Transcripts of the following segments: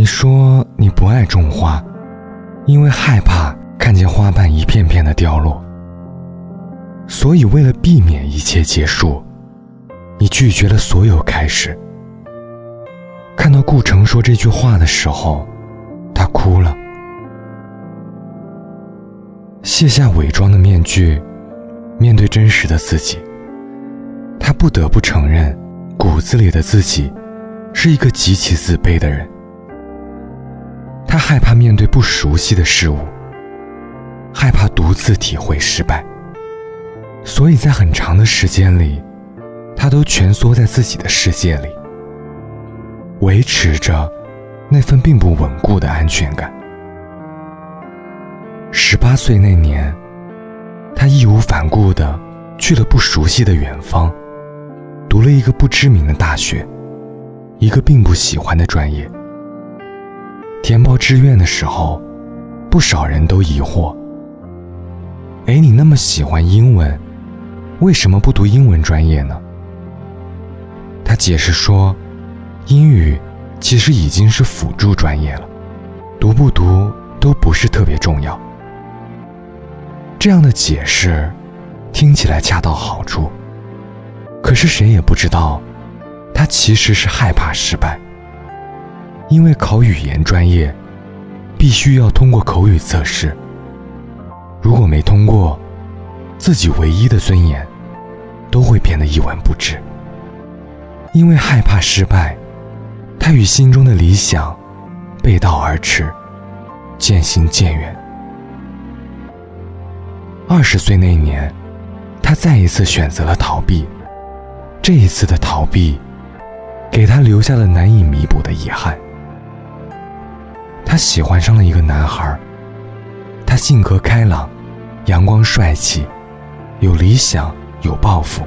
你说你不爱种花，因为害怕看见花瓣一片片的掉落，所以为了避免一切结束，你拒绝了所有开始。看到顾城说这句话的时候，他哭了，卸下伪装的面具，面对真实的自己。他不得不承认，骨子里的自己是一个极其自卑的人。他害怕面对不熟悉的事物，害怕独自体会失败，所以在很长的时间里，他都蜷缩在自己的世界里，维持着那份并不稳固的安全感。十八岁那年，他义无反顾地去了不熟悉的远方。读了一个不知名的大学，一个并不喜欢的专业。填报志愿的时候，不少人都疑惑：“哎，你那么喜欢英文，为什么不读英文专业呢？”他解释说：“英语其实已经是辅助专业了，读不读都不是特别重要。”这样的解释听起来恰到好处。可是谁也不知道，他其实是害怕失败。因为考语言专业，必须要通过口语测试。如果没通过，自己唯一的尊严，都会变得一文不值。因为害怕失败，他与心中的理想背道而驰，渐行渐远。二十岁那年，他再一次选择了逃避。这一次的逃避，给他留下了难以弥补的遗憾。他喜欢上了一个男孩，他性格开朗，阳光帅气，有理想，有抱负。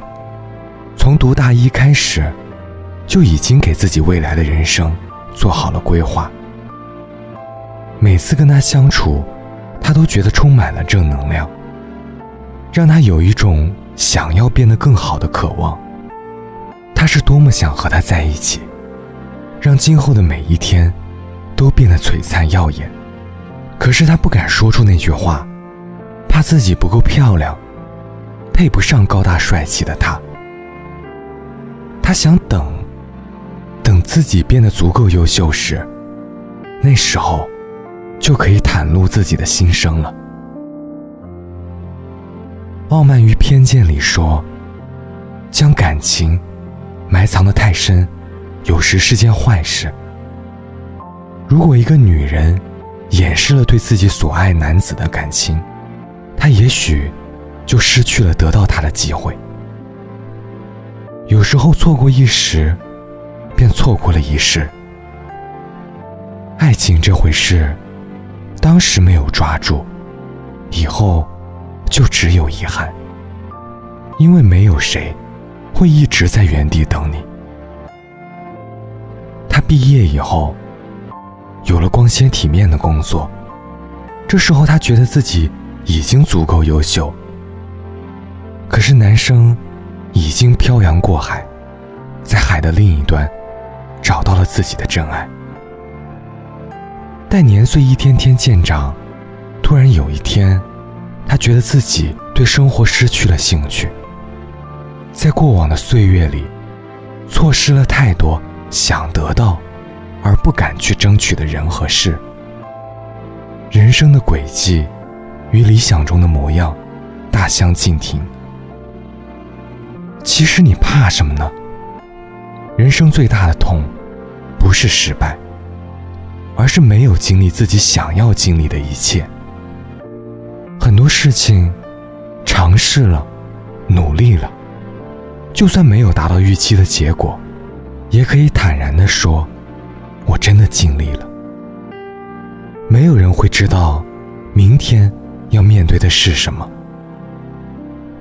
从读大一开始，就已经给自己未来的人生做好了规划。每次跟他相处，他都觉得充满了正能量，让他有一种想要变得更好的渴望。他是多么想和他在一起，让今后的每一天都变得璀璨耀眼。可是他不敢说出那句话，怕自己不够漂亮，配不上高大帅气的他。他想等，等自己变得足够优秀时，那时候就可以袒露自己的心声了。《傲慢与偏见》里说，将感情。埋藏的太深，有时是件坏事。如果一个女人掩饰了对自己所爱男子的感情，她也许就失去了得到他的机会。有时候错过一时，便错过了一世。爱情这回事，当时没有抓住，以后就只有遗憾，因为没有谁。会一直在原地等你。他毕业以后，有了光鲜体面的工作，这时候他觉得自己已经足够优秀。可是男生已经漂洋过海，在海的另一端找到了自己的真爱。待年岁一天天渐长，突然有一天，他觉得自己对生活失去了兴趣。在过往的岁月里，错失了太多想得到而不敢去争取的人和事。人生的轨迹与理想中的模样大相径庭。其实你怕什么呢？人生最大的痛，不是失败，而是没有经历自己想要经历的一切。很多事情，尝试了，努力了。就算没有达到预期的结果，也可以坦然地说：“我真的尽力了。”没有人会知道，明天要面对的是什么。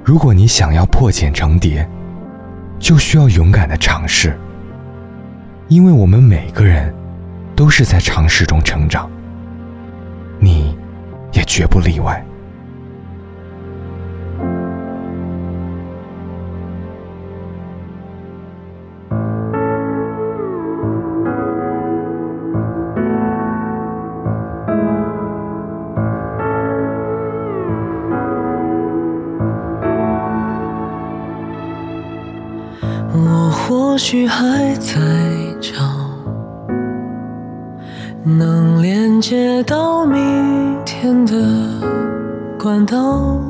如果你想要破茧成蝶，就需要勇敢的尝试。因为我们每个人都是在尝试中成长，你也绝不例外。或许还在找能连接到明天的管道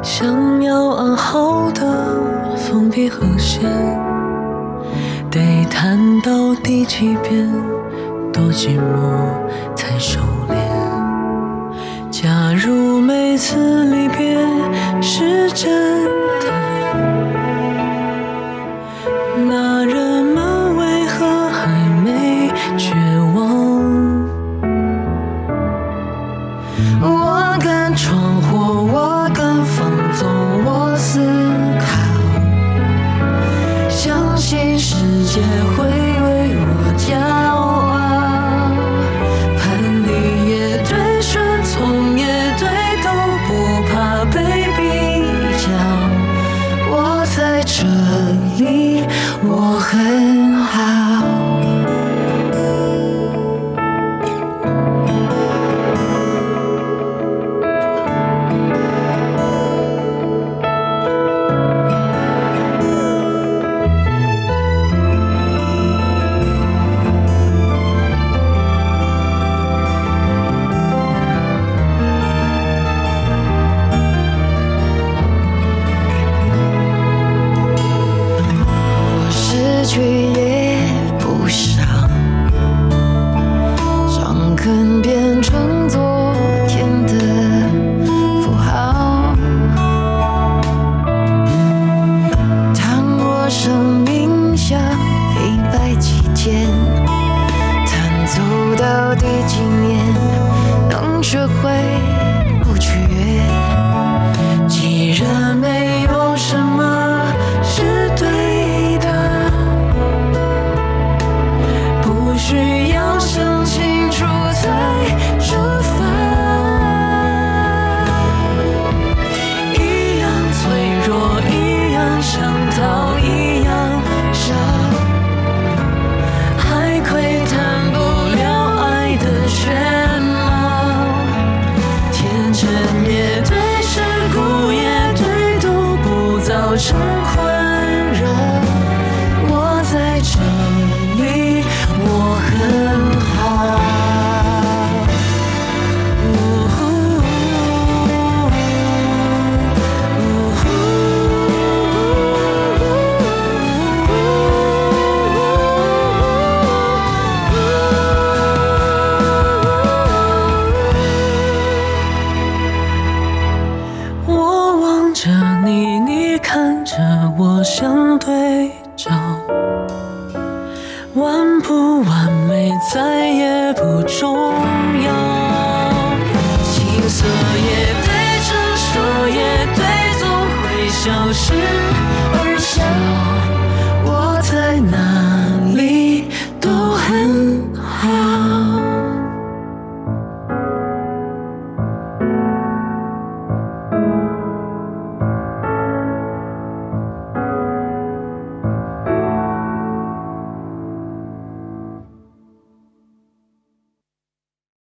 想要安好的封闭和弦得弹到第几遍多寂寞才收敛。假如每次离别是真不完美，再也不重要。青涩也对成熟，也对总会消失而笑。